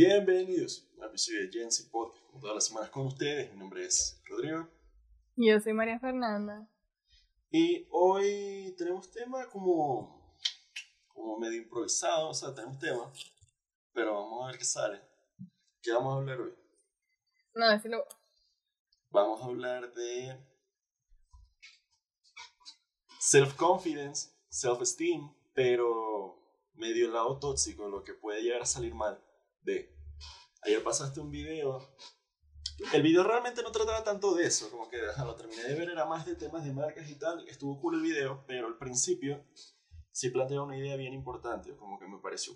Bienvenidos a episodio de Jensi Podcast, como todas las semanas con ustedes. Mi nombre es Rodrigo. Yo soy María Fernanda. Y hoy tenemos tema como, como medio improvisado, o sea, tenemos tema, pero vamos a ver qué sale. ¿Qué vamos a hablar hoy? No, decirlo. Vamos a hablar de self-confidence, self-esteem, pero medio lado tóxico, lo que puede llegar a salir mal Ayer pasaste un video. El video realmente no trataba tanto de eso, como que lo terminé de ver, era más de temas de marcas y tal. Estuvo cool el video, pero al principio sí plantea una idea bien importante, como que me pareció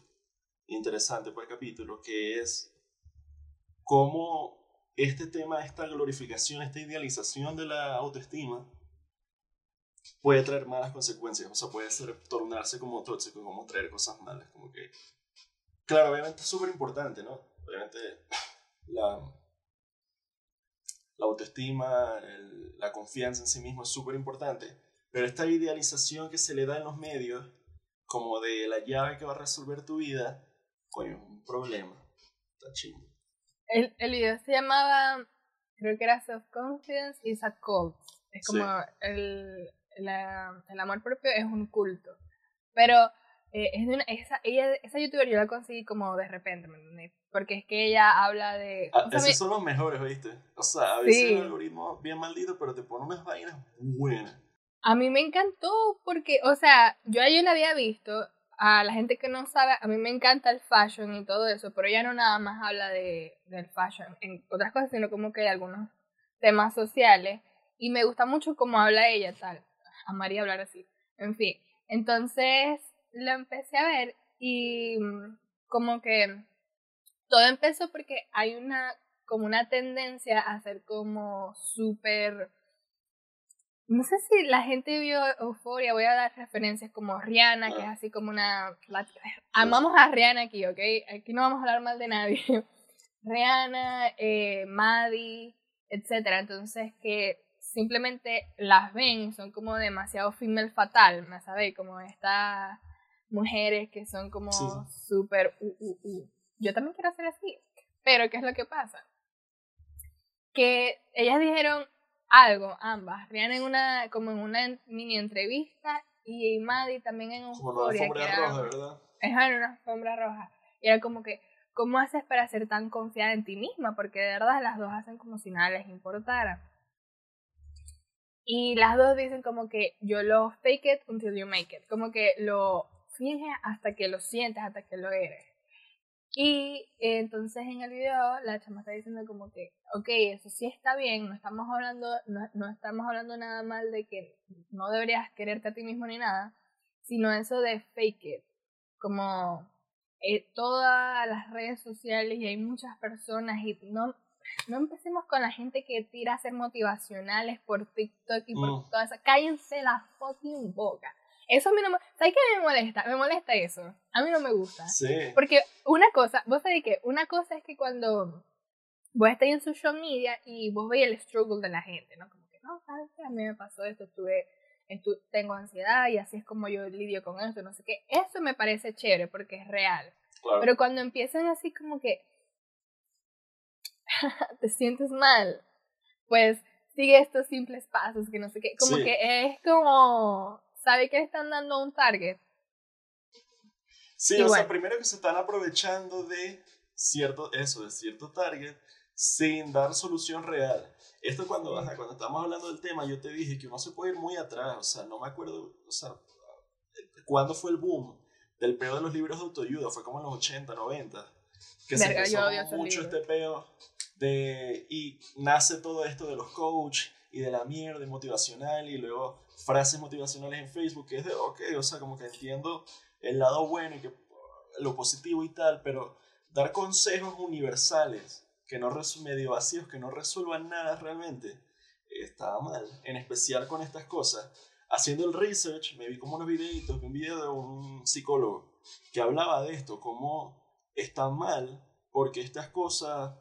interesante para el capítulo, que es cómo este tema, esta glorificación, esta idealización de la autoestima puede traer malas consecuencias, o sea, puede ser, tornarse como tóxico, como traer cosas malas, como que Claro, obviamente es súper importante, ¿no? Obviamente la, la autoestima, la confianza en sí mismo es súper importante, pero esta idealización que se le da en los medios, como de la llave que va a resolver tu vida, coño, es un problema. Está chingo. El, el video se llamaba, creo que era Self-Confidence is a Cult. Es como el, la, el amor propio es un culto. Pero eh, es de una, esa, ella, esa youtuber yo la conseguí como de repente, ¿me Porque es que ella habla de... Ah, esos son los mejores, ¿oíste? O sea, a veces el algoritmo bien maldito, pero te pone unas vainas buenas. A mí me encantó porque, o sea, yo ayer la había visto, a la gente que no sabe, a mí me encanta el fashion y todo eso, pero ella no nada más habla de, del fashion en otras cosas, sino como que hay algunos temas sociales. Y me gusta mucho cómo habla ella, tal. A María hablar así. En fin. Entonces, lo empecé a ver y mm, como que todo empezó porque hay una como una tendencia a ser como súper no sé si la gente vio Euforia, voy a dar referencias como Rihanna, que es así como una... Amamos a Rihanna aquí, ¿ok? Aquí no vamos a hablar mal de nadie. Rihanna, eh, Maddie, etc. Entonces que simplemente las ven son como demasiado female fatal, ¿me sabéis? Como esta mujeres que son como súper uh, uh, uh. Yo también quiero hacer así. Pero, ¿qué es lo que pasa? Que ellas dijeron algo, ambas. Rihanna en una, como en una mini entrevista y Maddie también en un Como una alfombra roja, ¿verdad? en una alfombra roja. Y era como que, ¿cómo haces para ser tan confiada en ti misma? Porque de verdad las dos hacen como si nada les importara. Y las dos dicen como que yo lo fake it until you make it. Como que lo finge hasta que lo sientes, hasta que lo eres. Y entonces en el video la chama está diciendo como que, ok, eso sí está bien, no estamos hablando, no, estamos hablando nada mal de que no deberías quererte a ti mismo ni nada, sino eso de fake it, como eh, todas las redes sociales y hay muchas personas y no, no empecemos con la gente que tira a ser motivacionales por TikTok y por mm. toda esa, cállense la fucking boca. Eso a mí no me... ¿Sabes qué me molesta? Me molesta eso. A mí no me gusta. Sí. Porque una cosa, vos sabés que una cosa es que cuando vos estás en social media y vos veis el struggle de la gente, ¿no? Como que, no, ¿sabes qué? A mí me pasó esto, estuve, tengo ansiedad y así es como yo lidio con esto, no sé qué. Eso me parece chévere porque es real. Pero cuando empiezan así como que te sientes mal, pues sigue estos simples pasos que no sé qué. Como que es como sabe que están dando un target. Sí, o sea, primero que se están aprovechando de cierto, eso, de cierto target, sin dar solución real. Esto cuando, cuando estamos hablando del tema, yo te dije que uno se puede ir muy atrás, o sea, no me acuerdo, o sea, cuándo fue el boom del peo de los libros de autoayuda, fue como en los 80, 90, que se empezó mucho este peo de, y nace todo esto de los coach y de la mierda motivacional y luego frases motivacionales en Facebook que es de, ok, o sea, como que entiendo el lado bueno y que lo positivo y tal, pero dar consejos universales que no medio vacíos, que no resuelvan nada realmente, estaba mal, en especial con estas cosas. Haciendo el research, me vi como unos videitos, un video de un psicólogo que hablaba de esto, cómo está mal, porque estas cosas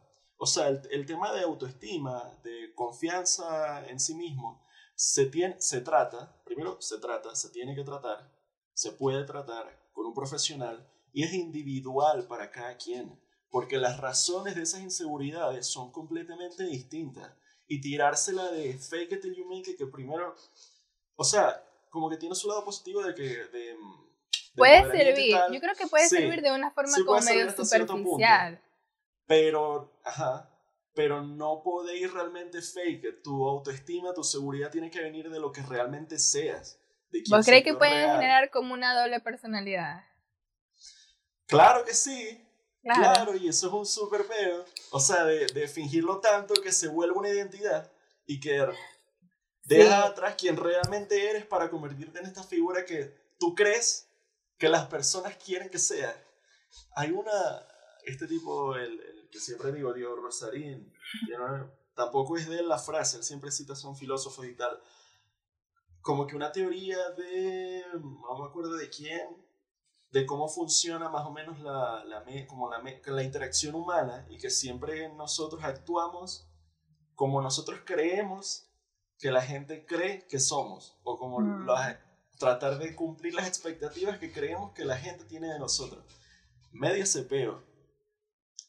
o sea, el, tema de autoestima, de confianza en sí mismo, se, tiene, se trata, primero se trata, se tiene que tratar, se puede tratar con un profesional y es individual para cada quien. porque las razones de esas inseguridades son completamente distintas. Y tirársela de fake it till you make it, que primero, o sea, como que tiene su lado positivo de que... De, puede servir, yo creo que puede servir de una forma como medio superficial. pero, ajá, pero no podéis realmente fake Tu autoestima, tu seguridad tiene que venir de lo que realmente seas. ¿Vos crees que puede generar como una doble personalidad? Claro que sí. Claro, y eso es un súper peo. O sea, de, de, fingirlo tanto que se vuelva una identidad y que deja atrás quien realmente eres para convertirte en esta figura que tú crees que las personas quieren que sea. Hay una, este tipo, el, que siempre digo, Diego Rosarín, tampoco es de la frase, él siempre cita a un filósofo y tal, como que una teoría de, no me acuerdo de quién, de cómo funciona más o menos la, la, como la, la interacción humana y que siempre nosotros actuamos como nosotros creemos que la gente cree que somos o como mm. tratar de cumplir las expectativas que creemos que la gente tiene de nosotros. Medio cepeo.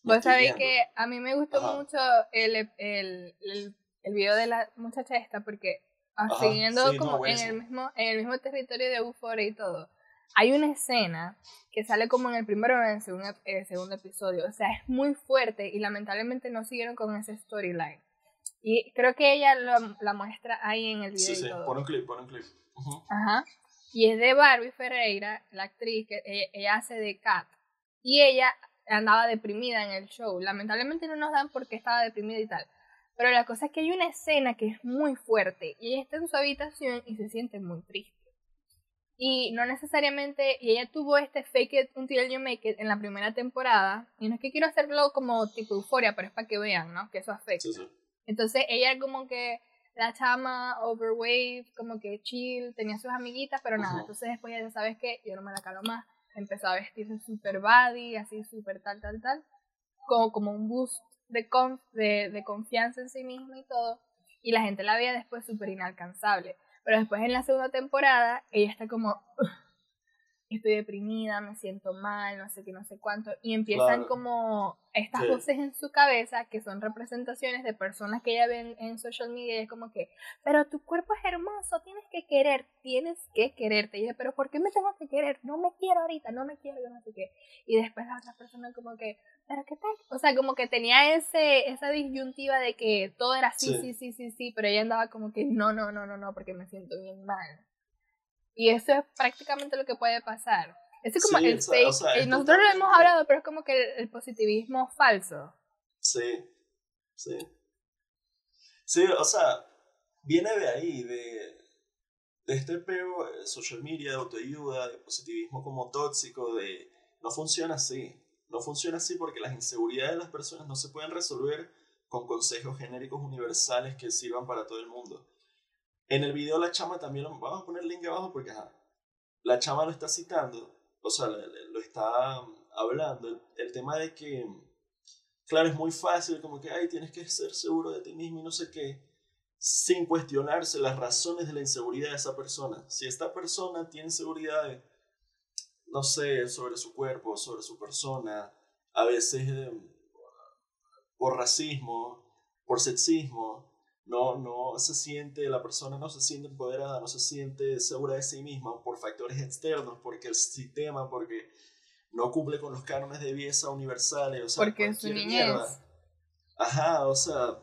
Vos sabéis que a mí me gustó mucho el, el, el, el, video de la muchacha esta porque siguiendo como en, el mismo, en el mismo territorio de Euphoria y todo hay una escena que sale como en el primero o en el segundo, el segundo episodio. O sea, es muy fuerte y lamentablemente no siguieron con ese storyline. Y creo que ella lo, la muestra ahí en el video. Sí, sí, pon un clip, pon un clip. Ajá. Y es de Barbie Ferreira, la actriz que ella, ella, hace de Kat. Y ella andaba deprimida en el show. Lamentablemente no nos dan porque estaba deprimida y tal. Pero la cosa es que hay una escena que es muy fuerte y ella está en su habitación y se siente muy triste. Y no necesariamente, y ella tuvo este fake it until you make it en la primera temporada. Y no es que quiero hacerlo como tipo euforia, pero es para que vean, ¿no? Que eso afecta. Entonces ella como que la chama overweight, como que chill, tenía sus amiguitas, pero nada. Entonces después ya sabes que yo no me la calo más. Empezó a vestirse super body, así super tal, tal, tal. Como, como un boost de, de, de confianza en sí misma y todo. Y la gente la veía después súper inalcanzable. Pero después en la segunda temporada, ella está como, estoy deprimida, me siento mal, no sé qué, no sé cuánto. Y empiezan como estas voces en su cabeza que son representaciones de personas que ella ve en, social media y es como que, pero tu cuerpo es hermoso, tienes que querer, tienes que quererte. Y dice, pero ¿por qué me tengo que querer? No me quiero ahorita, no me quiero, no sé qué. Y después la otra persona como que, pero ¿qué tal? O sea, como que tenía ese, esa disyuntiva de que todo era sí, sí, sí, sí, sí, pero ella andaba como que no, no, no, no, no, porque me siento bien mal. Y eso es prácticamente lo que puede pasar. Es como el fake. Eh, nosotros lo hemos hablado, pero es como que el, positivismo falso. Sí, sí. Sí, o sea, viene de ahí, de, de este pego de social media, de autoayuda, de positivismo como tóxico, de no funciona así. No funciona así porque las inseguridades de las personas no se pueden resolver con consejos genéricos universales que sirvan para todo el mundo. En el video la chama también, lo, vamos a poner el link abajo porque la chama lo está citando, o sea, lo está um, hablando, el, tema de que, claro, es muy fácil, como que, ay, tienes que ser seguro de ti mismo y no sé qué, sin cuestionarse las razones de la inseguridad de esa persona. Si esta persona tiene seguridad, no sé, sobre su cuerpo, sobre su persona, a veces eh, por racismo, por sexismo, no, no se siente, la persona no se siente empoderada, no se siente segura de sí misma por factores externos, porque el sistema, porque no cumple con los cánones de belleza universales, o sea, porque es su niñez. Ajá, o sea,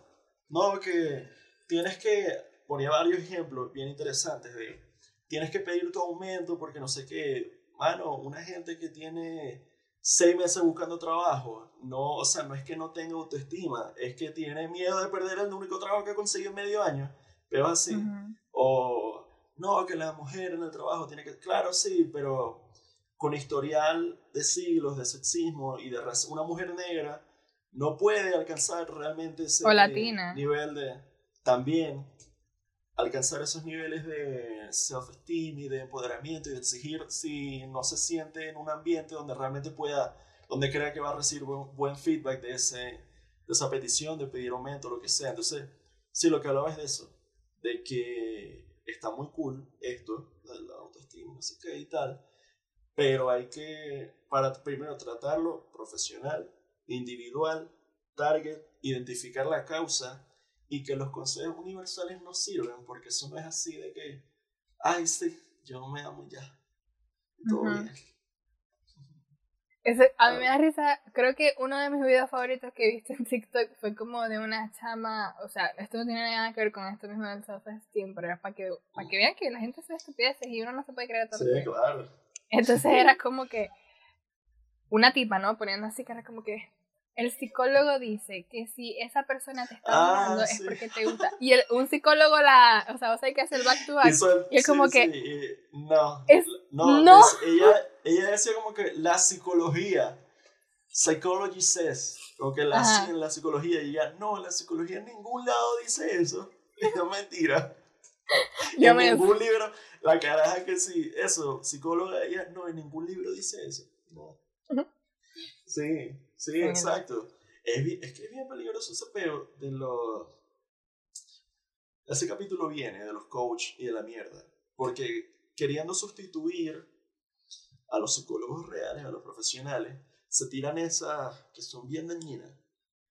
no, que tienes que, ponía varios ejemplos bien interesantes de, tienes que pedir tu aumento porque no sé qué, mano, una gente que tiene seis meses buscando trabajo, no, o sea, no es que no tenga autoestima, es que tiene miedo de perder el único trabajo que ha conseguido en medio año, pero así. O, no, que la mujer en el trabajo tiene que, claro, sí, pero con historial de siglos de sexismo y de raza, una mujer negra no puede alcanzar realmente ese nivel de, también, alcanzar esos niveles de self-esteem y de empoderamiento y de exigir si no se siente en un ambiente donde realmente pueda, donde crea que va a recibir buen, feedback de, ese, de esa petición, de pedir aumento, lo que sea. Entonces, sí, lo que hablaba es de eso, de que está muy cool esto, la autoestima, no sé qué y tal, pero hay que, para primero tratarlo profesional individual, target, identificar la causa y que los consejos universales no sirven porque eso no es así de que, ay, sí, yo me amo ya. Todo bien. a mí me da risa, creo que uno de mis videos favoritos que he visto en TikTok fue como de una chama, o sea, esto no tiene nada que ver con esto mismo del self-esteem, pero era para que, para que vean que la gente se estupideces y uno no se puede creer todo. Sí, claro. Entonces era como que una tipa, ¿no? Poniendo así era como que el psicólogo dice que si esa persona te está ah, es porque te gusta. Y el, un psicólogo la, o sea, vos sabés que hace el back to back. y es como que no. Es, no, no. ella, ella decía como que la psicología psychology says, o que la, en la psicología y ella, no, la psicología en ningún lado dice eso. Es mentira. en ningún libro, la caraja que sí, eso, psicóloga, ella, no, en ningún libro dice eso. No. Sí, sí, exacto. Es, es, que es bien peligroso ese peo de los... Ese capítulo viene de los coach y de la mierda. Porque queriendo sustituir a los psicólogos reales, a los profesionales, se tiran esas que son bien dañinas.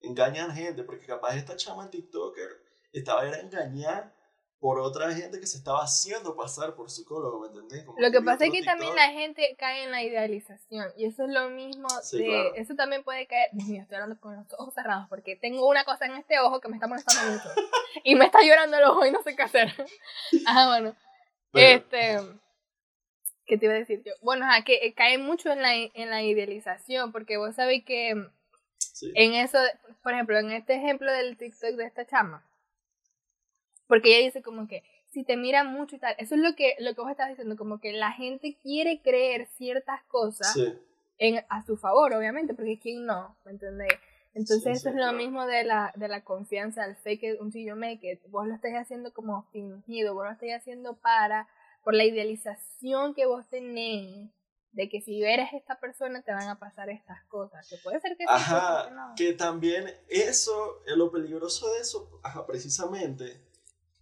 Engañan gente, porque capaz esta chama en TikToker estaba era engañar por otra gente que se estaba haciendo pasar por psicólogo, ¿me entendés? lo que, pasa es que también la gente cae en la idealización y eso es lo mismo de, eso también puede caer, Dios mío, estoy hablando con los ojos cerrados porque tengo una cosa en este ojo que me está molestando mucho y me está llorando el ojo y no sé qué hacer. ah, bueno. este ¿qué te iba a decir yo? Bueno, que eh, cae mucho en la, en la idealización porque vos sabéis que en eso, por ejemplo, en este ejemplo del TikTok de esta chama porque ella dice como que si te mira mucho y tal, eso es lo que, lo que vos estás diciendo, como que la gente quiere creer ciertas cosas en, a su favor, obviamente, porque quién no, ¿me entendés? Entonces eso es lo mismo de la, de la confianza, el fake it until you make it. Vos lo estás haciendo como fingido, vos lo estás haciendo para, por la idealización que vos tenés de que si eres esta persona te van a pasar estas cosas. Que puede ser que Ajá, que también eso, lo peligroso de eso, ajá, precisamente,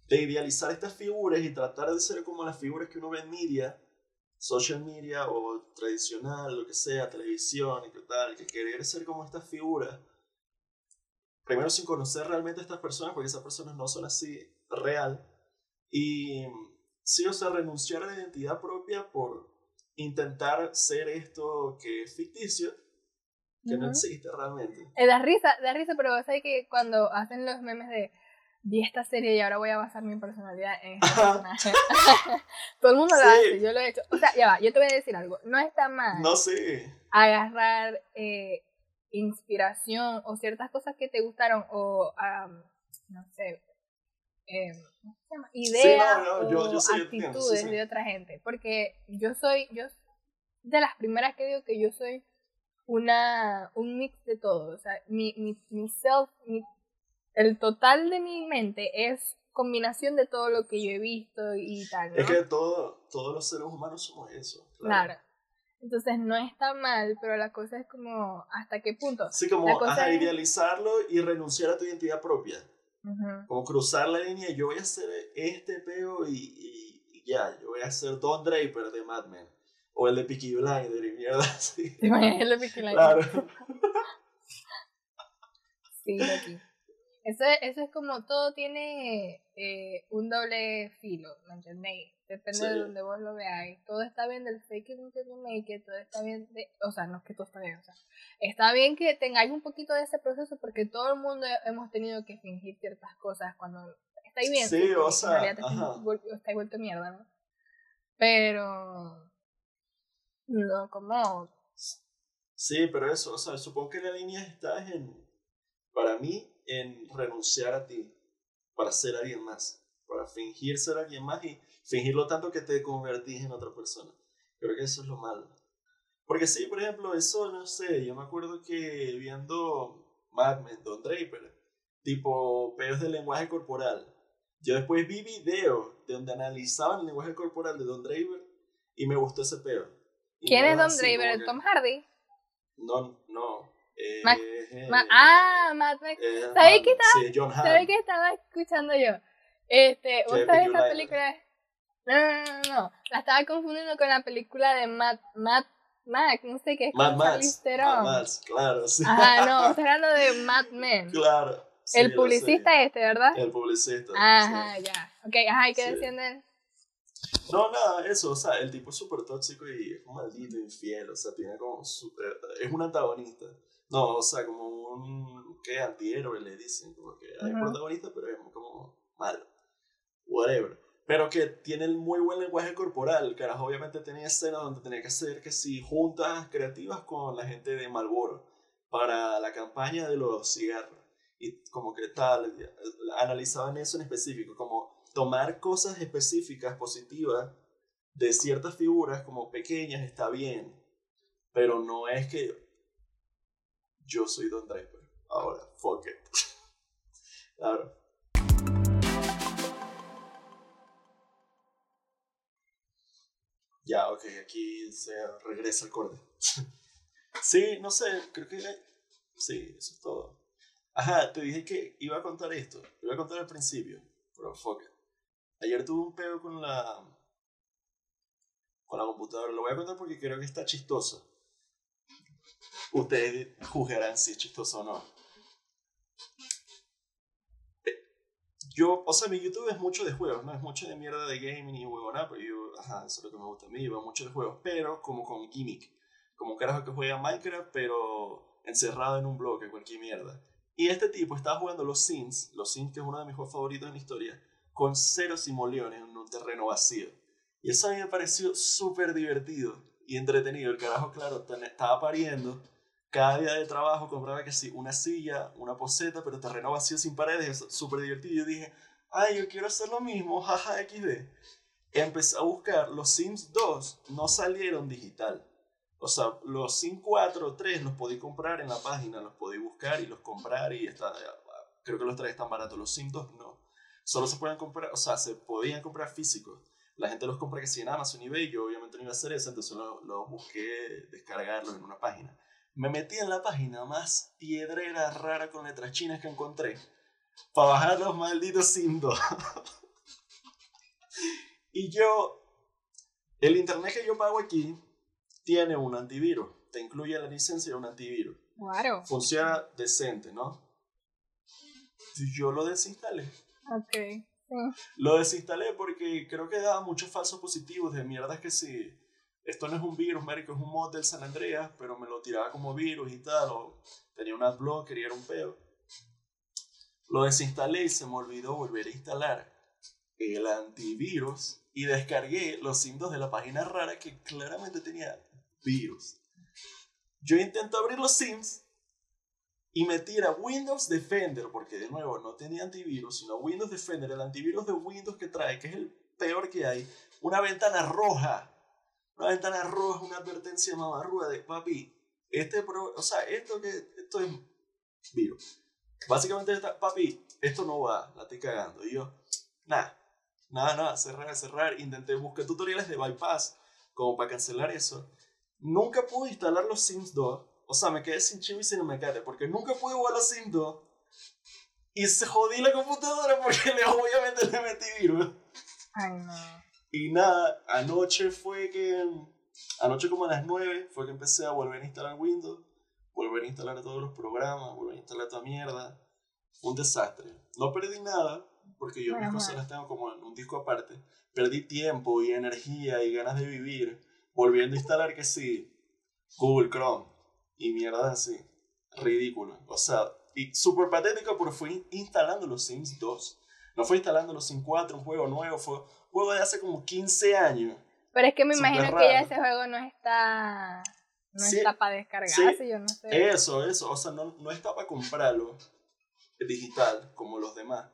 de idealizar estas figuras y tratar de ser como las figuras que uno ve en media, social media o tradicional, lo que sea, televisión y qué tal, que querer ser como estas figuras, primero sin conocer realmente a estas personas, porque esas personas no son así real, y sí, o sea, renunciar a la identidad propia por intentar ser esto que es ficticio, que no existe realmente. Eh, da risa, da risa, pero sabes que cuando hacen los memes de vi esta serie y ahora voy a basar mi personalidad en este personaje. Todo el mundo lo hace, yo lo he hecho. O sea, ya va, yo te voy a decir algo. No está mal. No sé. Agarrar eh, inspiración o ciertas cosas que te gustaron o, no sé, eh, ideas o actitudes de otra gente. Porque yo soy, yo de las primeras que digo que yo soy una un mix de todo. O sea, mi, mi, mi self, mi el total de mi mente es combinación de todo lo que yo he visto y tal. ¿no? Es que todo, todos los seres humanos somos eso. Claro. Entonces no está mal, pero la cosa es como, ¿hasta qué punto? Sí, como idealizarlo y renunciar a tu identidad propia. Como cruzar la línea, yo voy a hacer este peo y, y, ya, yo voy a ser Don Draper de Mad Men. O el de Peaky Blinder y mierda así. ¿Te el de Peaky Blinder? Claro. sí, aquí. Eso, eso es como todo tiene eh, un doble filo, ¿me entendéis? Depende de donde vos lo veáis. Todo está bien del fake it until you make it, todo está bien, de, o sea, no es que todo está bien, o sea, está bien que tengáis un poquito de ese proceso porque todo el mundo hemos tenido que fingir ciertas cosas cuando estáis bien. Sí, o sea, en realidad estáis vuelto mierda, ¿no? Pero, no, como... Sí, pero eso, o sea, supongo que la línea está en, para mí, en renunciar a ti para ser alguien más, para fingir ser alguien más y fingirlo tanto que te convertís en otra persona. Creo que eso es lo malo. Porque sí, por ejemplo, eso, no sé, yo me acuerdo que viendo Mad Men, Don Draper, tipo peos de lenguaje corporal, yo después vi videos de donde analizaban el lenguaje corporal de Don Draper y me gustó ese peo. ¿Quién es Don Draper? ¿Tom Hardy? No, no. Eh, ah, Matt eh, ¿Sabes qué estaba, ¿sabes qué estaba escuchando yo? Este, ¿vos sabés esa película? No, no, no, no, la estaba confundiendo con la película de Matt, Matt Max, no sé qué es. Mad Max. Mad Max, claro. Sí. Ajá, no, estoy hablando de Mad Men. Claro. el publicista este, ¿verdad? El publicista. Ajá, ya. Ok, ajá, ¿y qué decían de él? No, nada, eso, o sea, el tipo es súper tóxico y es un maldito infiel, o sea, tiene como super, es un antagonista. No, o sea, como un, ¿qué? Antihéroe le dicen, como que hay un protagonista, pero es como malo, whatever. Pero que tiene el muy buen lenguaje corporal, carajo, obviamente tenía escenas donde tenía que hacer que si juntas creativas con la gente de Malboro para la campaña de los cigarros. Y como que tal, analizaban eso en específico, como tomar cosas específicas, positivas, de ciertas figuras como pequeñas está bien, pero no es que yo soy Don Draper. Ahora, fuck it. claro. Ya, ok, aquí se regresa el corte. sí, no sé, creo que sí, eso es todo. Ajá, te dije que iba a contar esto, lo iba a contar al principio, pero fuck it. Ayer tuve un pedo con la. con la computadora. Lo voy a contar porque creo que está chistoso. Ustedes juzgarán si es chistoso o no. Yo, o sea, mi YouTube es mucho de juegos, no es mucho de mierda de gaming y huevona, pero yo, ajá, eso es lo que me gusta a mí, veo mucho de juegos, pero como con gimmick, como un carajo que juega Minecraft, pero encerrado en un bloque, cualquier mierda. Y este tipo estaba jugando los Sims, los Sims que es uno de mis juegos favoritos en la historia, con cero simoleones en un terreno vacío. Y eso a mí me pareció súper divertido y entretenido. El carajo, claro, estaba pariendo. Cada día de trabajo compraba que sí, una silla, una poseta, pero terreno vacío sin paredes, súper divertido. Y yo dije, ay, yo quiero hacer lo mismo, jaja, XD. Empecé a buscar, los Sims 2 no salieron digital. O sea, los Sims 4 o 3 los podí comprar en la página, los podí buscar y los comprar y está, creo que los 3 están baratos. Los Sims 2 no solo se pueden comprar, o sea, se podían comprar físicos. La gente los compra que si en Amazon y eBay, yo obviamente no iba a hacer eso, entonces los lo busqué descargarlos en una página. Me metí en la página más piedrera rara con letras chinas que encontré para bajar los malditos Sindo. y yo, el internet que yo pago aquí tiene un antivirus, te incluye la licencia de un antivirus. Claro. Funciona decente, ¿no? Yo lo desinstalé Ok. Lo desinstalé porque creo que daba muchos falsos positivos de mierdas que si esto no es un virus, médico, es un mod del San Andreas, pero me lo tiraba como virus y tal, o tenía un adblocker y era un peo. Lo desinstalé y se me olvidó volver a instalar el antivirus y descargué los signos de la página rara que claramente tenía virus. Yo intento abrir los sims y me tira Windows Defender, porque de nuevo no tenía antivirus, sino Windows Defender, el antivirus de Windows que trae, que es el peor que hay, una ventana roja. Una ventana roja, una advertencia mamarruda de papi, este o sea, esto que esto es virus. Básicamente está, papi, esto no va, la estoy cagando. Y yo, nada, nada, nada, cerrar, cerrar. Intenté buscar tutoriales de bypass como para cancelar eso. Nunca pude instalar los Sims 2 o sea, me quedé sin chivo y sin mecate porque nunca pude jugar a Sims 2. Y se jodí la computadora porque le, obviamente le metí virus. Ay, no. Y nada, anoche fue que. Anoche, como a las 9, fue que empecé a volver a instalar Windows, volver a instalar todos los programas, volver a instalar toda mierda. Un desastre. No perdí nada, porque yo mis cosas las tengo como en un disco aparte. Perdí tiempo y energía y ganas de vivir volviendo a instalar que sí, Google Chrome, y mierda así. Ridículo. O sea, y súper patético, pero fue instalando los Sims 2. No fue instalando los Sims 4, un juego nuevo, fue juego de hace como 15 años. Pero es que me imagino que ya ese juego no está. No está para descargarse, yo no sé. Eso, eso. O sea, no, no está para comprarlo digital como los demás.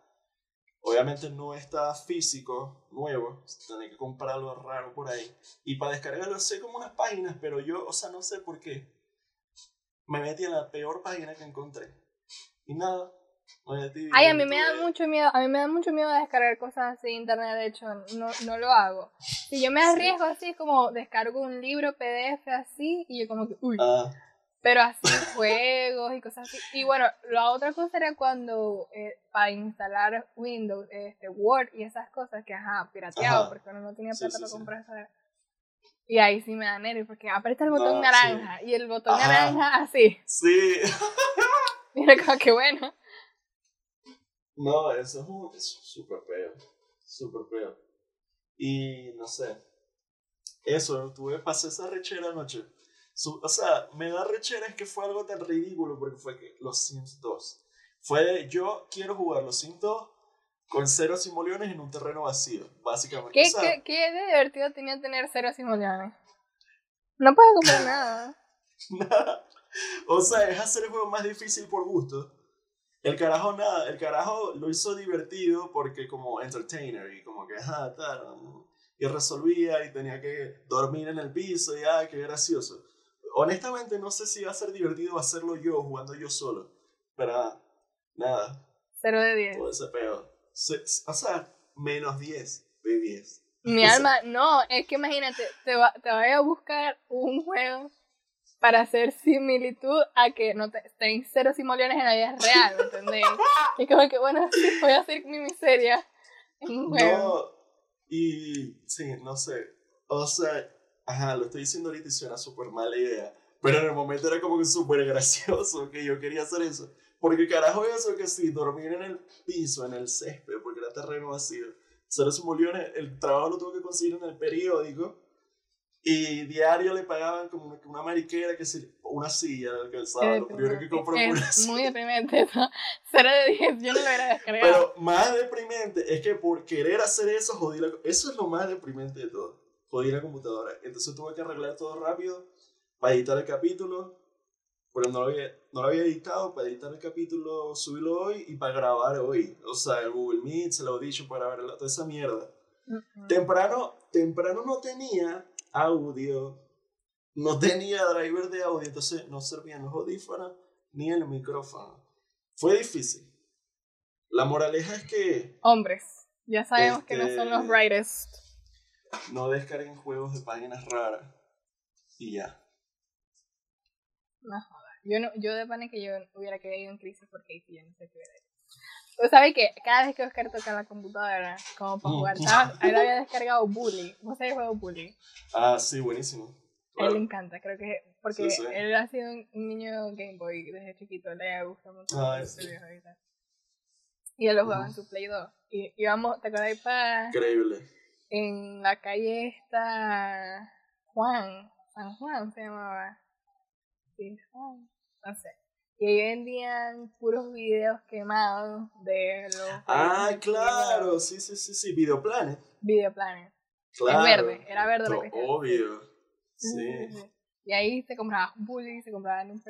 Obviamente no está físico, nuevo, tiene que comprarlo raro por ahí. Y para descargarlo sé como unas páginas, pero yo, o sea, no sé por qué me metí en la peor página que encontré. Y nada. Ay, a mí me da mucho miedo, a mí me da mucho miedo descargar cosas así de internet, de hecho, no, no lo hago. Si yo me arriesgo así, es como descargo un libro PDF así, y yo como que, uy. Ah. Pero así juegos y cosas así. Y bueno, la otra cosa era cuando eh, para instalar Windows, este, Word y esas cosas que, ajá, pirateado, porque uno no tenía plata para comprar esa Y ahí sí me da nervios porque aprieta el botón naranja y el botón naranja así. Sí. Mira como que bueno. No, eso es súper feo. Súper feo. Y no sé. Eso, tuve, pasé esa rechera anoche. o sea, me da rechera es que fue algo tan ridículo porque fue que los Sims 2. Fue de, yo quiero jugar los Sims 2 con cero simoleones en un terreno vacío, básicamente. ¿Qué, ¿qué, qué de divertido tenía tener cero simoleones? No puedes comprar nada. nada. O sea, es hacer el juego más difícil por gusto. El carajo nada, el carajo lo hizo divertido porque como entertainer y como que, ah, tal, y resolvía y tenía que dormir en el piso y, ah, qué gracioso. Honestamente no sé si va a ser divertido hacerlo yo jugando yo solo, pero nada. Cero de 10. Todo ese pedo. O sea, menos 10 de 10. Mi alma, no, es que imagínate, te, va, te voy a buscar un juego para hacer similitud a que no te, tenéis cero simoleones en la vida real, ¿me entendés? y como que, bueno, voy a hacer mi miseria en un juego. No, y sí, no sé. O sea, ajá, lo estoy diciendo ahorita y suena súper mala idea. Pero en el momento era como que súper gracioso que yo quería hacer eso. Porque carajo eso que sí, dormir en el piso, en el césped, porque era terreno vacío. Cero simoleones, el trabajo lo tuve que conseguir en el periódico y diario le pagaban como una, una mariquera, que se, una silla, que el sábado, lo primero que compró es una silla. Muy deprimente eso. Cero de 10, yo no lo hubiera descargado. Pero más deprimente es que por querer hacer eso, jodí la, Eso es lo más deprimente de todo. Jodí la computadora. Entonces tuve que arreglar todo rápido para editar el capítulo. Pero no lo había, no lo había editado para editar el capítulo, subirlo hoy y para grabar hoy. O sea, el Google Meet, el Audition para ver toda esa mierda. Temprano, temprano no tenía audio, no tenía driver de audio, entonces no servían los audífonos ni el micrófono. Fue difícil. La moraleja es que... Hombres, ya sabemos que no son los este, brightest. No descarguen juegos de páginas raras y ya. No Yo, no, yo de pana que yo hubiera caído en crisis porque yo no sé qué hubiera Tú sabes que cada vez que Oscar toca la computadora, como para jugar, él había descargado Bully. ¿Vos sabés el juego Bully? Ah, sí, buenísimo. A él le encanta, creo que porque él ha sido un niño Game Boy desde chiquito, le gusta mucho ah, sí. Y él lo jugaba en su Play 2. Y íbamos, ¿te acuerdas? Para, Increíble. En la calle esta Juan, San Juan se llamaba. Sí, Juan, no sé y ahí vendían puros videos quemados de los... Ah, claro, sí, sí, sí, sí, Videoplanet. Videoplanet. Claro. Es verde, era verde lo que Obvio, sí. Y ahí se compraba un bully, se compraban un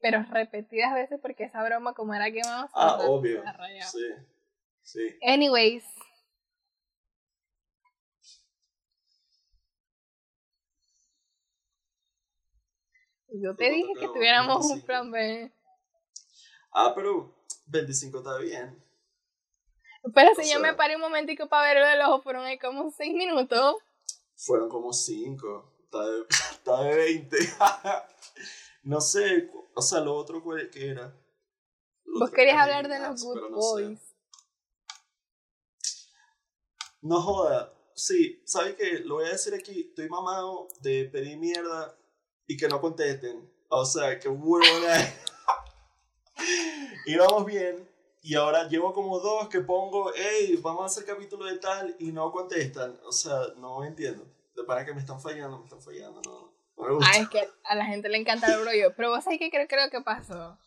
pero repetidas veces porque esa broma como era quemado... Ah, obvio, sí, sí. Anyways, Yo te dije que tuviéramos un plan B. Ah, pero 25 está bien. Pero si yo me paré un momentico para ver el ojo, fueron ahí como 6 minutos. Fueron como 5. Está de, 20. no sé, o sea, lo otro que era. Vos querías hablar de los Good Boys. No joda. Sí, ¿sabes qué? Lo voy a decir aquí. Estoy mamado de pedir mierda y que no contesten. O sea, que huevona íbamos bien y ahora llevo como dos que pongo, hey, vamos a hacer capítulo de tal y no contestan. O sea, no entiendo. De para que me están fallando, me están fallando, no. Ah, es que a la gente le encanta el rollo. Pero vos sabés qué creo, creo que pasó.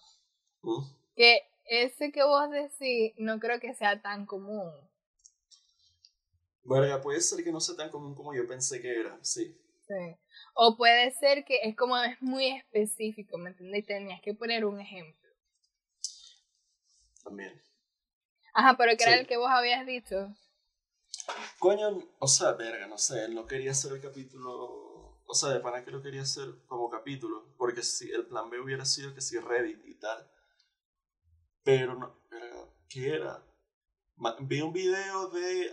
¿Mm? Que ese que vos decís no creo que sea tan común. Bueno, puede ser que no sea tan común como yo pensé que era, sí. Sí. O puede ser que es como es muy específico, ¿me entendés? Tenías que poner un ejemplo. También. Ajá, pero que era el que vos habías dicho. Coño, o sea, verga, no sé, él no quería hacer el capítulo, o sea, de pana que lo quería hacer como capítulo, porque si el plan B hubiera sido que si Reddit y tal. Pero no, ¿qué era? Vi un video de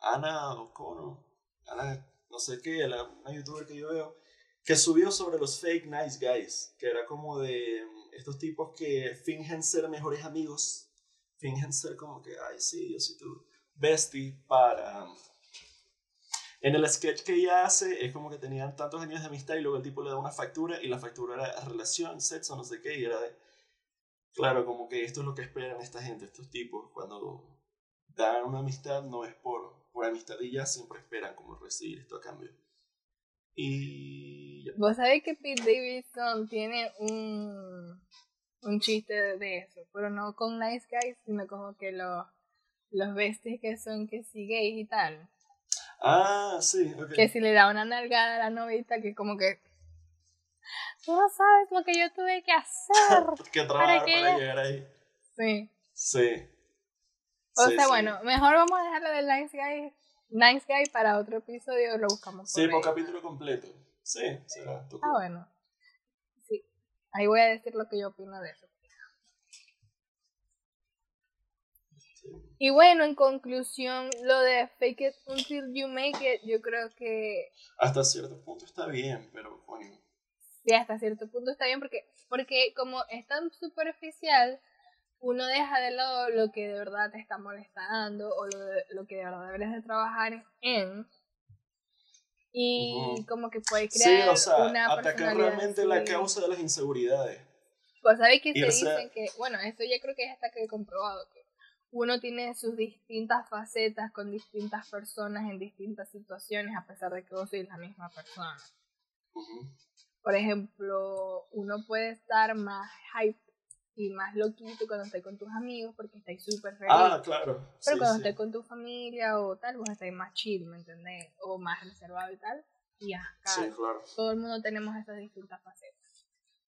Ana O'Connor, Ana, no sé qué, una youtuber que yo veo, que subió sobre los fake nice guys, que era como de estos tipos que fingen ser mejores amigos, fingen ser como que, ay, sí, yo soy tu bestie para... En el sketch que ella hace es como que tenían tantos años de amistad y luego el tipo le da una factura y la factura era relación, sexo, no sé qué, y era de... Claro, como que esto es lo que esperan esta gente, estos tipos, cuando dan una amistad no es por, por amistad y ya siempre esperan como recibir esto a cambio. Y... Vos sabés que Pete Davidson tiene un, un chiste de eso, pero no con Nice Guys, sino como que los, los besties que son que sí gays y tal. Ah, sí, ok. Que si le da una nalgada a la novita, que como que... Tú no sabes lo que yo tuve que hacer. que trabajar para, para llegar ahí. Sí. Sí. O sea, bueno, mejor vamos a dejarlo del Nice Guy, nice guy para otro episodio, lo buscamos. Por sí, por capítulo completo. Sí, será Ah, bueno. Ahí voy a decir lo que yo opino de eso. Y bueno, en conclusión, lo de fake it until you make it, yo creo que... Hasta cierto punto está bien, pero bueno. Sí, hasta cierto punto está bien porque, porque como es tan superficial, uno deja de lado lo que de verdad te está molestando o lo, lo que de verdad deberías de trabajar en. Y como que puede crear sí, o sea, una atacar realmente la causa de las inseguridades. Pues sabes que se dicen que, bueno, esto ya creo que es hasta que he comprobado que uno tiene sus distintas facetas con distintas personas en distintas situaciones a pesar de que vos sois la misma persona. Por ejemplo, uno puede estar más hype y más loquito cuando estés con tus amigos porque estáis súper feliz. Ah, claro. Pero cuando estés con tu familia o tal, vos estáis más chill, ¿me entendés? O más reservado y tal. Y ya, claro, claro. todo el mundo tenemos esas distintas facetas.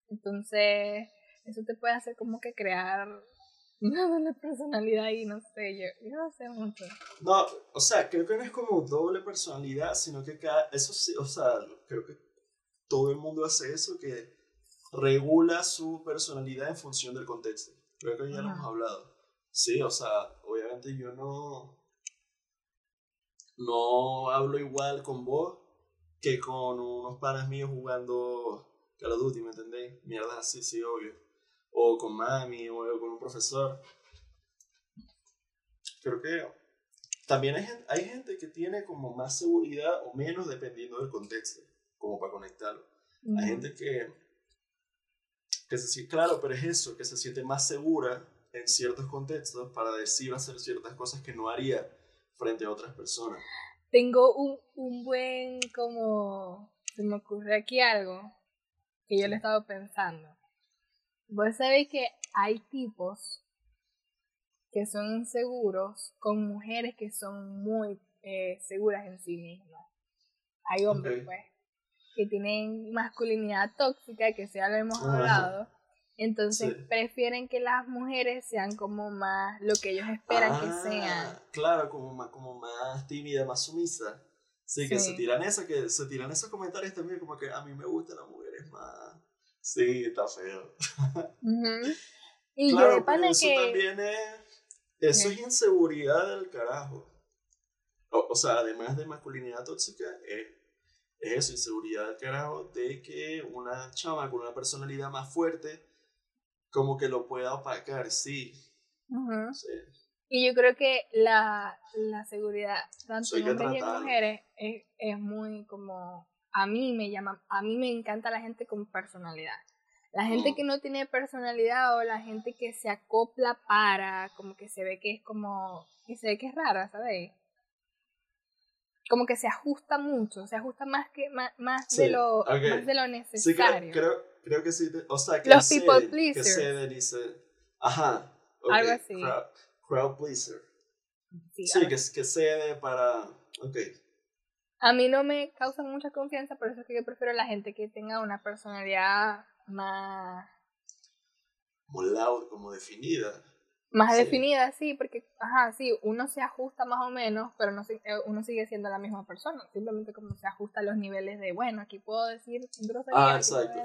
Entonces, eso te puede hacer como que crear una doble personalidad y no sé, yo, yo no sé mucho. No, o sea, creo que no es como doble personalidad, sino que cada, eso sí, o sea, creo que todo el mundo hace eso, que regula su personalidad en función del contexto. Creo que ya lo hemos hablado. Sí, o sea, obviamente yo no, no hablo igual con vos que con unos panas míos jugando Call of Duty, ¿me entendéis? Mierda así, sí, obvio. O con mami, o con un profesor. Creo que también hay, hay gente que tiene como más seguridad o menos dependiendo del contexto, como para conectarlo. Hay gente que que se, claro, pero es eso, que se siente más segura en ciertos contextos para decir hacer ciertas cosas que no haría frente a otras personas. Tengo un, un buen, como, se me ocurre aquí algo que yo le he estado pensando. Vos sabéis que hay tipos que son inseguros con mujeres que son muy eh, seguras en sí mismas. Hay hombres, pues, que tienen masculinidad tóxica, que ya lo hemos hablado. Entonces prefieren que las mujeres sean como más lo que ellos esperan que ah, sean. Claro, como más, como más tímida, más sumisa. Sí, que se tiran eso, que se tiran esos comentarios también como que a mí me gustan las mujeres más. Sí, está feo. Y claro, pero eso también es. Eso es inseguridad del carajo. O, o sea, además de masculinidad tóxica, es es eso, inseguridad del carajo, de que una chama con una personalidad más fuerte, como que lo pueda opacar, sí. sí. Y yo creo que la, la seguridad, tanto en hombres y mujeres, es, es muy como, a mí me llama, a mí me encanta la gente con personalidad. La gente que no tiene personalidad o la gente que se acopla para, como que se ve que es como, que se ve que es rara, ¿sabes? Como que se ajusta mucho, se ajusta más que más, más de lo más de lo necesario. Sí, creo, creo, que sí, o sea, que los people pleasers. Que se dice, ajá, algo así. Crowd, pleaser. Sí, sí que, que cede para, ok. A mí no me causa mucha confianza, por eso es que yo prefiero la gente que tenga una personalidad más... Como loud, como definida. Más definida, sí, porque, ajá, sí, uno se ajusta más o menos, pero no, eh, uno sigue siendo la misma persona. Simplemente como se ajusta a los niveles de, bueno, aquí puedo decir ah, exacto.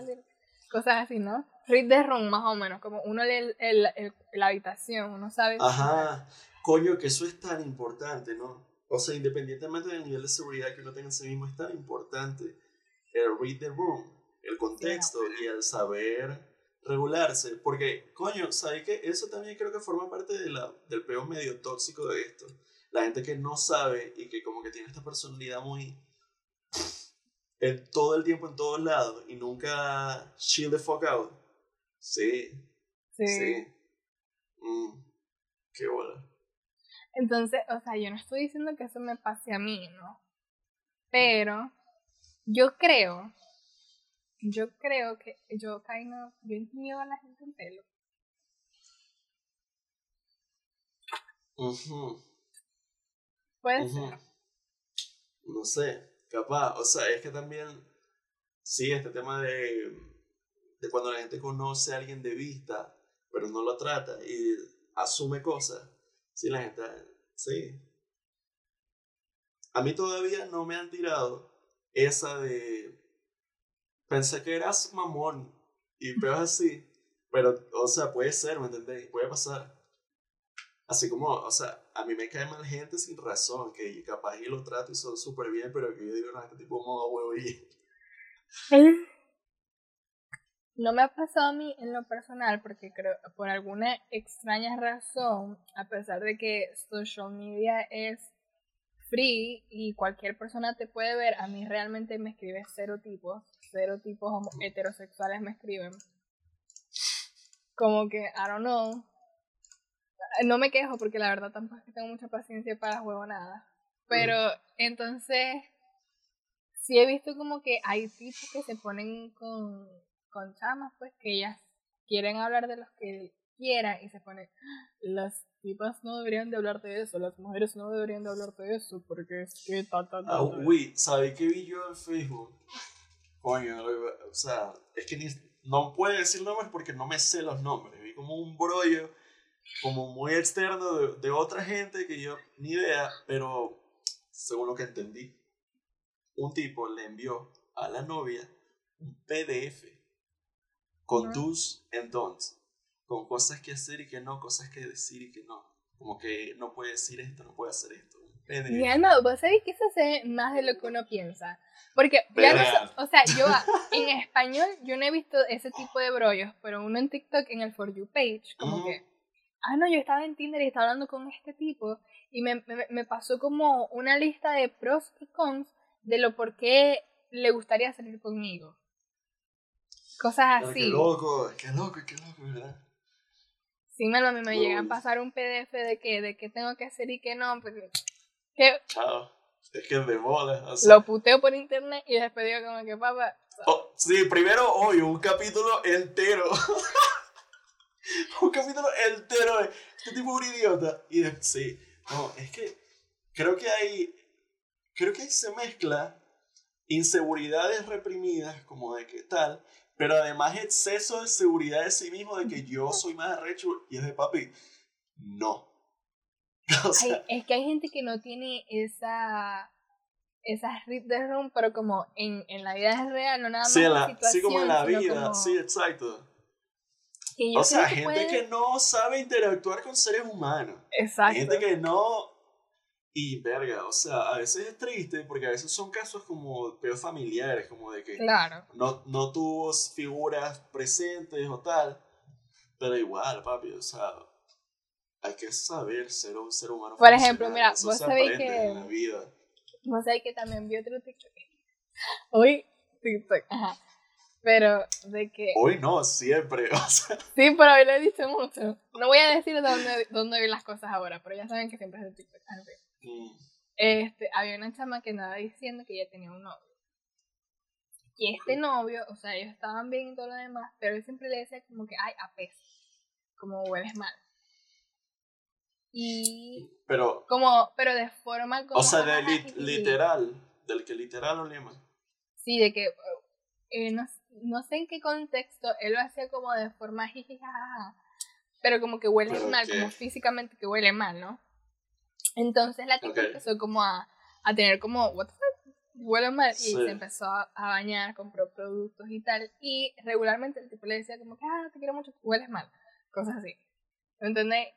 cosas así, ¿no? Read the room, más o menos, como uno lee el, el, la habitación, uno sabe. Ajá, coño, que eso es tan importante, ¿no? O sea, independientemente del nivel de seguridad que uno tenga en sí mismo, es tan importante el read the room, el contexto y el saber regularse, porque, coño, ¿sabes qué? Eso también creo que forma parte de la, del peo medio tóxico de esto. la gente que no sabe y que como que tiene esta personalidad muy en todo el tiempo en todos lados y nunca chill the fuck out. Sí. Sí. sí. Mm, qué bola. Entonces, o sea, yo no estoy diciendo que eso me pase a mí, ¿no? Pero yo creo, yo creo que yo kind of, yo intimido a la gente en pelo. Puede ser. No sé. Capaz, o sea, es que también, sí, este tema de, de cuando la gente conoce a alguien de vista, pero no lo trata y asume cosas, sí, la gente, sí. A mí todavía no me han tirado esa de, pensé que eras mamón y peor así, pero, o sea, puede ser, ¿me entendéis? Puede pasar. Así como, o sea, a mí me cae mal gente sin razón, que capaz y lo trato y son súper bien, pero que yo digo, no, este tipo modo huevo y... No me ha pasado a mí en lo personal, porque creo, por alguna extraña razón, a pesar de que social media es free y cualquier persona te puede ver, a mí realmente me escribe cero tipos, cero tipos heterosexuales me escriben. Como que, I don't know, no me quejo porque la verdad tampoco es que tengo mucha paciencia para nada Pero entonces, sí he visto como que hay tipos que se ponen con, con chamas, pues que ellas quieren hablar de los que quieran y se ponen, las tipas no deberían de hablar de eso, las mujeres no deberían de hablar de eso porque es que ta ta ta. Ah, uy, ¿sabes qué vi yo en Facebook? Coño, o sea, es que ni, no puedo decir nombres porque no me sé los nombres. Vi como un brollo como muy externo de, de, otra gente que yo ni idea, pero según lo que entendí, un tipo le envió a la novia un PDF con do's and don'ts, con cosas que hacer y que no, cosas que decir y que no. Como que no puede decir esto, no puede hacer esto. Mi alma, vos sabés que eso se más de lo que uno piensa. Porque, ya o sea, yo en español yo no he visto ese tipo de brollos, pero uno en TikTok en el For You page, como que ah, no, yo estaba en Tinder y estaba hablando con este tipo y me, me, pasó como una lista de pros y cons de lo por qué le gustaría salir conmigo. Cosas así. Qué loco, qué loco, qué loco, ¿verdad? Sí, me, me, me llegan a pasar un PDF de qué, de qué tengo que hacer y qué no. Pues, Chao. Es que es de moda. Lo puteo por internet y después digo como que papá. Oh, sí, primero hoy un capítulo entero. un capítulo entero de este tipo es un idiota. Y de, sí, no, es que creo que hay, creo que ahí se mezcla inseguridades reprimidas, como de que tal, pero además exceso de seguridad de sí mismo, de que yo soy más arrecho y es de papi. No. es que hay gente que no tiene esa esas rip de room, pero como en, en la vida es real, no nada más. Sí, sí como en la vida, sí, exacto o sea, gente que no sabe interactuar con seres humanos. Exacto. Gente que no... Y verga, o sea, a veces es triste porque a veces son casos como peor familiares, como de que claro. no, no tuvo figuras presentes o tal. Pero igual, papi, o sea, hay que saber ser un ser humano. Por ejemplo, mira, vos sabéis que. En la vida. Vos sabéis que también vi otro TikTok. Hoy, TikTok, ajá pero de que... Hoy no, siempre. O sea. Sí, pero hoy lo he dicho mucho. No voy a decir dónde, dónde vi las cosas ahora, pero ya saben que siempre es de TikTok. Mm. Este, había una chama que andaba diciendo que ella tenía un novio. Y este novio, o sea, ellos estaban bien y todo lo demás, pero él siempre le decía como que, ay, apes, como hueles mal. Y... Pero... Como, pero de forma como... O sea, de literal, del que literal olía mal. Sí, de que, eh, no, no sé en qué contexto, él lo hacía como de forma jijijaja, pero como que huele mal, como físicamente que huele mal, ¿no? Entonces la chica empezó como a, a tener como, what the fuck, huele mal, y se empezó a, bañar, compró productos y tal, y regularmente el tipo le decía como que, ah, te quiero mucho, hueles mal, cosas así, ¿entendés?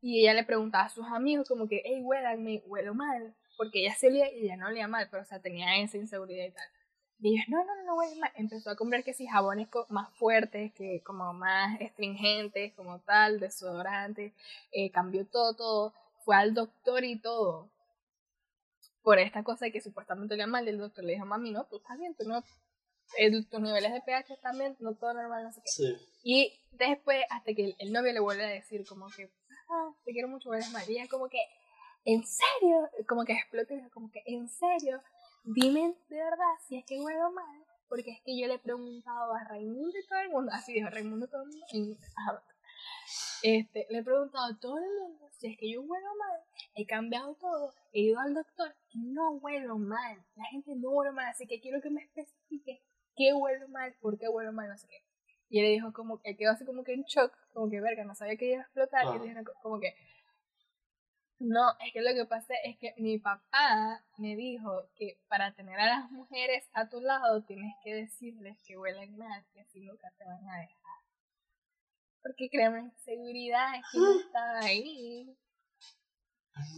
Y ella le preguntaba a sus amigos como que, hey, huélanme, huelo mal, porque ella se olía y ella no olía mal, pero o sea, tenía esa inseguridad y tal. Y ellos, no, no, no, no, empezó a comprar que sí, jabones más fuertes, que como más astringentes, como tal, desodorantes, eh, cambió todo, todo. fue al doctor y todo. Por esta cosa que supuestamente le mal, el doctor le dijo, mami, no, tú estás bien, tú no, tus niveles de pH están bien, no todo normal, no sé qué. Sí. Y después, hasta que el, novio le vuelve a decir como que, ah, te quiero mucho, eres ella como que, ¿en serio? Como que explota y como que, ¿en serio? Dime de verdad si es que huelo mal. Porque es que yo le he preguntado a Raimundo y todo el mundo, así dijo Raimundo todo el mundo, este, le he preguntado a todo el mundo si es que yo huelo mal, he cambiado todo, he ido al doctor y no huelo mal. La gente no huele mal, así que quiero que me especifique qué huelo mal, por qué huelo mal, no sé qué. Y él dijo como que quedó así como que en shock, como que verga, no sabía que iba a explotar. Y él dijo como que, no, es que lo que pasa es que mi papá me dijo que para tener a las mujeres a tu lado tienes que decirles que huelen mal, que así nunca te van a dejar. Porque créeme, seguridad es que no está ahí.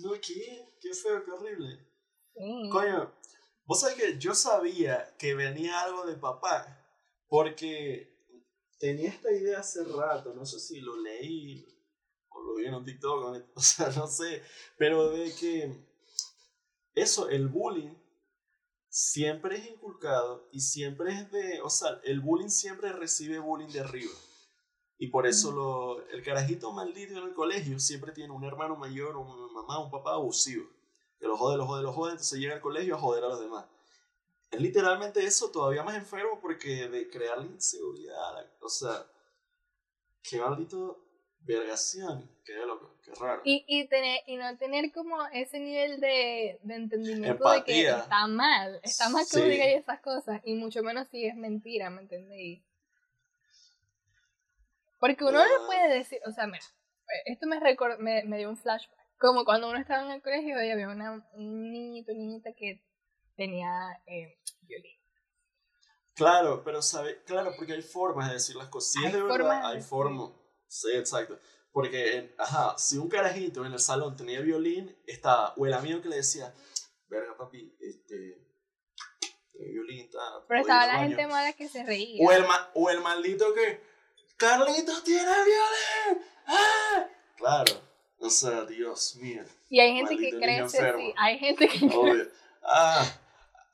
No, ¿qué? Qué feo, qué horrible. Sí. Coño, vos sabés que yo sabía que venía algo de papá, porque tenía esta idea hace rato, no sé si lo leí o lo vi en un TikTok, o sea, no sé, pero de que eso, el bullying siempre es inculcado y siempre es de, o sea, el bullying siempre recibe bullying de arriba. Y por eso lo, el carajito maldito en el colegio siempre tiene un hermano mayor, una mamá, un papá abusivo. Que lo jode, lo jode, lo jode, entonces llega al colegio a joder a los demás es literalmente eso, todavía más enfermo porque de crear la inseguridad, o sea, qué maldito vergación, qué loco, qué raro. Y, y, tener, y no tener como ese nivel de, de entendimiento de que está mal, está mal que digas esas cosas, y mucho menos si es mentira, ¿me entendéis? Porque uno no puede decir, o sea, mira, esto me, me, me dio un flashback, como cuando uno estaba en el colegio y había una, un niñito, niñita que tenía eh, violín. Claro, pero sabe, claro, porque hay formas de decir las cosas. Si es de verdad, hay formas. Sí, exacto. Porque, ajá, si un carajito en el salón tenía violín, estaba, o el amigo que le decía, verga papi, este, violín está... Pero estaba la gente mala que se reía. O el, o el maldito que, Carlitos tiene violín. ¡Ah! Claro, o sea, Dios mío. Y hay gente que crece, sí, hay gente que crece. Ah,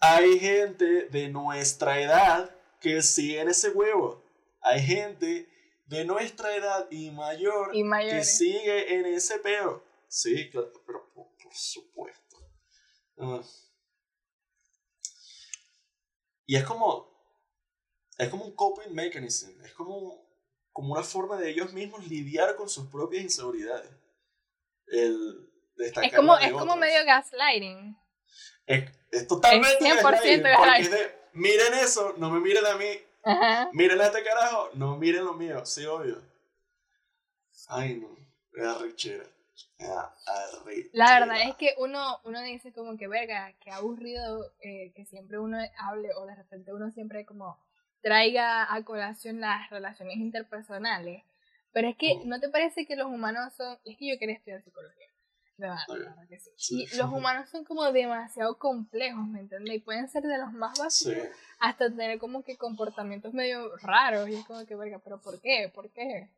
hay gente de nuestra edad que sigue en ese huevo. Hay gente de nuestra edad y mayor que sigue en ese peo. Sí, claro, pero por, supuesto. Ah. Y es como. Es como un coping mechanism. Es como, como una forma de ellos mismos lidiar con sus propias inseguridades. El es como, es como medio gaslighting. Es, totalmente. 100% miren eso, no me miren a mí. Miren a este carajo, no miren lo mío. Sí, obvio. Ay, no. Me da rechera. La verdad es que uno, uno dice como que verga, que aburrido eh, que siempre uno hable o de repente uno siempre como traiga a colación las relaciones interpersonales. Pero es que, mm. ¿no te parece que los humanos son... Es que yo quería estudiar psicología. Y los humanos son como demasiado complejos, ¿me entiendes? Y pueden ser de los más básicos hasta tener como que comportamientos medio raros. Y es como que, verga, ¿pero por qué? ¿Por qué?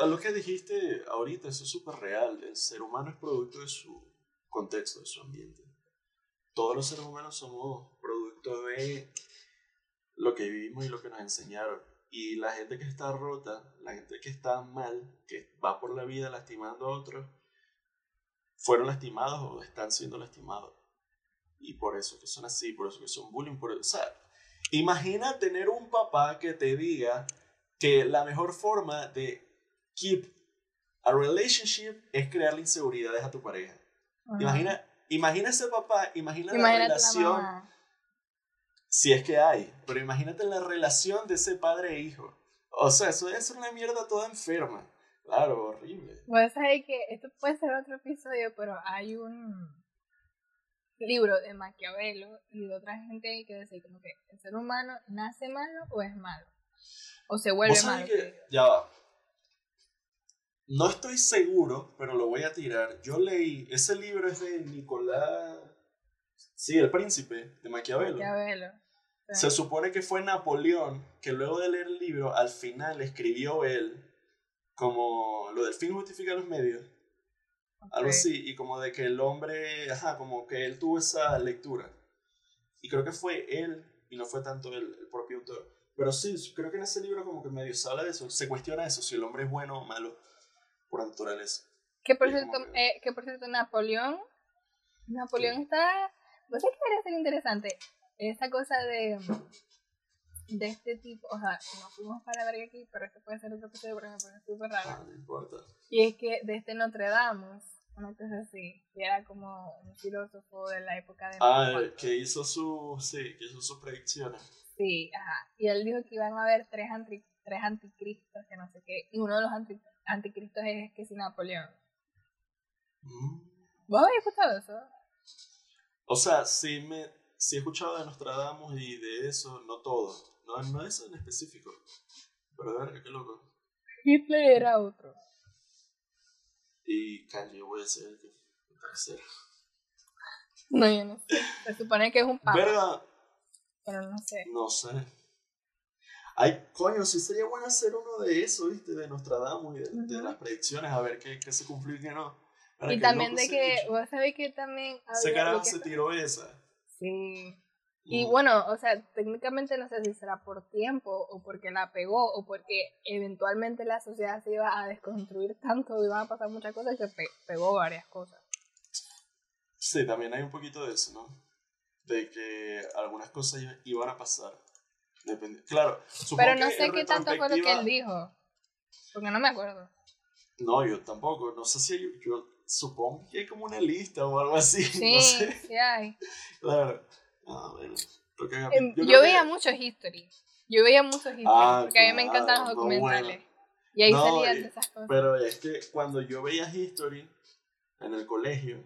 A, lo que dijiste ahorita, eso es súper real. El ser humano es producto de su contexto, de su ambiente. Todos los seres humanos somos producto de lo que vivimos y lo que nos enseñaron. Y la gente que está rota, la gente que está mal, que va por la vida lastimando a otros, fueron lastimados o están siendo lastimados. Y por eso que son así, por eso que son bullying. Por eso. O sea, imagina tener un papá que te diga que la mejor forma de keep a relationship es crearle inseguridades a tu pareja. Imagina, imagina ese papá, imagina la relación si es que hay. Pero imagínate la relación de ese padre e hijo. O sea, eso es una mierda toda enferma. Claro, horrible. Bueno, sabes que esto puede ser otro episodio, pero hay un libro de Maquiavelo y de otra gente que dice como que el ser humano nace malo o es malo. O se vuelve malo. Que, ya va. No estoy seguro, pero lo voy a tirar. Yo leí, ese libro es de Nicolás Sí, el príncipe de Maquiavelo. Maquiavelo. Se supone que fue Napoleón que luego de leer el libro, al final escribió él como lo del fin justifica los medios. Algo así, y como de que el hombre, ajá, como que él tuvo esa lectura. Y creo que fue él, y no fue tanto el, el propio autor. Pero sí, creo que en ese libro como que medio se habla de eso, se cuestiona eso, si el hombre es bueno o malo por naturaleza. Que por, cierto, eh, que por cierto, Napoleón, Napoleón está, no sé qué parece ser interesante, esa cosa de, de este tipo, o sea, no fuimos para ver aquí, pero esto puede ser otro episodio porque me parece súper raro. Ah, no importa. Y es que de este Notre Dame, una cosa así, que era como un filósofo de la época de... Ah, que hizo su, sí, que hizo sus predicciones. Sí, ajá. Y él dijo que iban a haber tres, anti, tres anticristos, que no sé qué, y uno de los anticristos es que si Napoleón. Mm. ¿Vos habéis escuchado eso? O sea, sí, me, sí he escuchado de Nostradamus y de eso, no todo. No, no eso en específico. Pero de verdad, qué loco. Hitler era otro. Y Kanye West es el tercero. No, yo no sé. Se supone que es un papa. ¿Verdad? Pero no sé. No sé. Ay, coño, sí sería bueno hacer uno de eso, ¿viste? De Nostradamus y de, las predicciones, a ver qué, qué se cumplió y qué no. y también de que, vos sabés que también... Ese carajo se tiró esa. Sí. Y bueno, o sea, técnicamente no sé si será por tiempo o porque la pegó o porque eventualmente la sociedad se iba a desconstruir tanto y iban a pasar muchas cosas y se pegó varias cosas. Sí, también hay un poquito de eso, ¿no? De que algunas cosas iban a pasar. Depende. Claro, Pero no sé qué tanto fue lo que él dijo. Porque no me acuerdo. No, yo tampoco. No sé si yo supongo que hay como una lista o algo así. Sí, no sé. sí hay. Claro. Ah, bueno. Em, yo, veía mucho History. Yo veía mucho History. Ah, porque a mí me encantan los documentales. Y ahí salían esas cosas. Pero es que cuando yo veía History en el colegio,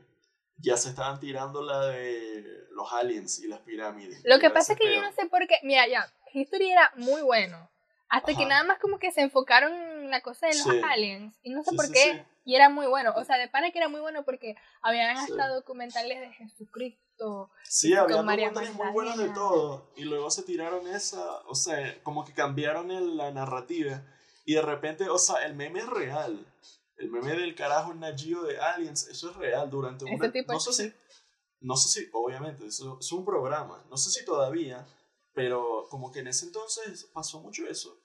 ya se estaban tirando la de los aliens y las pirámides. Lo que pasa es que yo no sé por qué. Mira, ya, History era muy bueno. Hasta que nada más como que se enfocaron en la cosa de los aliens. Y no sé por qué. Y era muy bueno. O sea, de pana que era muy bueno porque habían hasta documentales de Jesucristo. Sí, había documentales muy buenos de todo. Y luego se tiraron esa. O sea, como que cambiaron la narrativa. Y de repente, o sea, el meme es real. El meme del carajo Nagio de Aliens, eso es real durante un... No sé si... No sé si, obviamente, eso es un programa. No sé si todavía, pero como que en ese entonces pasó mucho eso.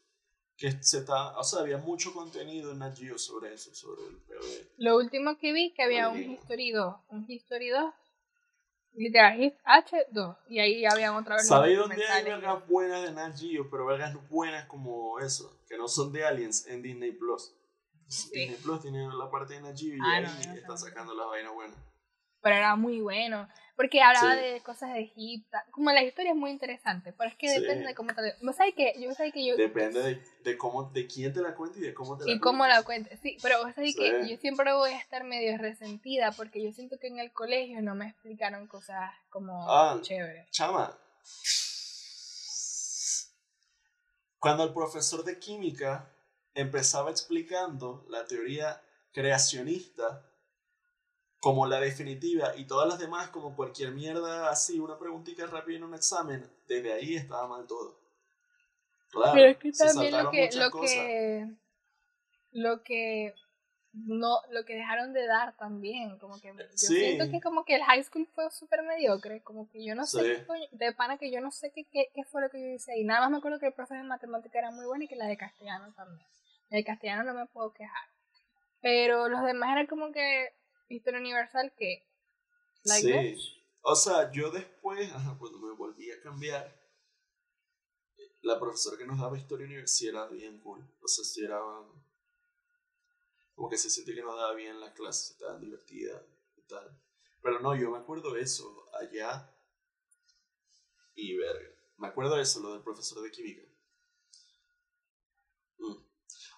Que se está, o sea, había mucho contenido en Nagio sobre eso, sobre el POD. Lo último que vi que había un History 2, un History 2, literal, H2, y ahí había otra vez ¿Sabéis dónde hay vergas buenas de Nat pero vergas buenas como eso, que no son de Aliens en Disney Plus? Disney Plus tiene la parte de Nat y ah, ahí están sacando las vainas buenas pero era muy bueno. Porque hablaba de cosas de Egipto. Como la historia es muy interesante, pero es que depende de cómo te ¿Vos sabés que yo, sabés que yo Depende de, de, cómo, de quién te la cuente y de cómo te la Y cómo la cuente, sí. Pero vos sabés que yo siempre voy a estar medio resentida porque yo siento que en el colegio no me explicaron cosas como ah, chéveres. Chama. Cuando el profesor de química empezaba explicando la teoría creacionista como la definitiva y todas las demás como cualquier mierda así, una preguntita rápida en un examen, desde ahí estaba mal todo. Claro, Pero es que también lo que, lo que, lo que no, lo que dejaron de dar también, como que yo siento que como que el high school fue súper mediocre, como que yo no sé, de pana que yo no sé qué, qué, qué, fue lo que yo hice y nada más me acuerdo que el profe de matemática era muy bueno y que la de castellano también. La de castellano no me puedo quejar. Pero los demás eran como que Historia Universal que... sí. O sea, yo después, cuando me volví a cambiar, la profesora que nos daba Historia Universal era bien cool. O sea, si era... Como que se sentía que nos daba bien las clases, estaban divertidas y tal. Pero no, yo me acuerdo eso allá. Y verga. Me acuerdo eso, lo del profesor de química. Mm.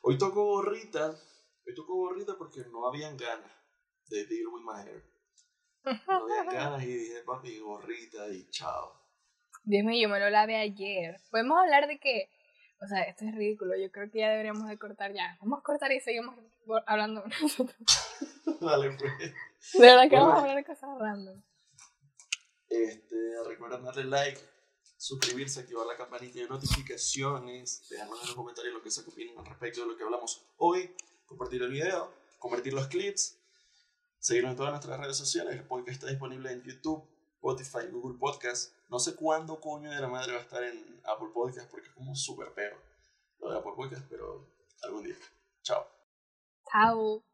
Hoy tocó gorrita. Hoy tocó gorrita porque no habían ganas de Deal With My Hair. No había ganas y dije, papi, gorrita y chao. Dios mío, yo me lo lavé ayer. Podemos hablar de que, o sea, esto es ridículo, yo creo que ya deberíamos de cortar ya. Vamos a cortar y seguimos hablando nosotros. Dale, pues. De verdad que vamos a hablar de cosas random. Este, recuerden darle like, suscribirse, activar la campanita de notificaciones, dejarnos en los comentarios lo que se opinan al respecto de lo que hablamos hoy compartir el video, compartir los clips, seguirnos en todas nuestras redes sociales. El podcast está disponible en YouTube, Spotify, Google Podcast. No sé cuándo coño de la madre va a estar en Apple Podcast porque es como un super peo lo de Apple Podcast, pero algún día. Chao. Chao.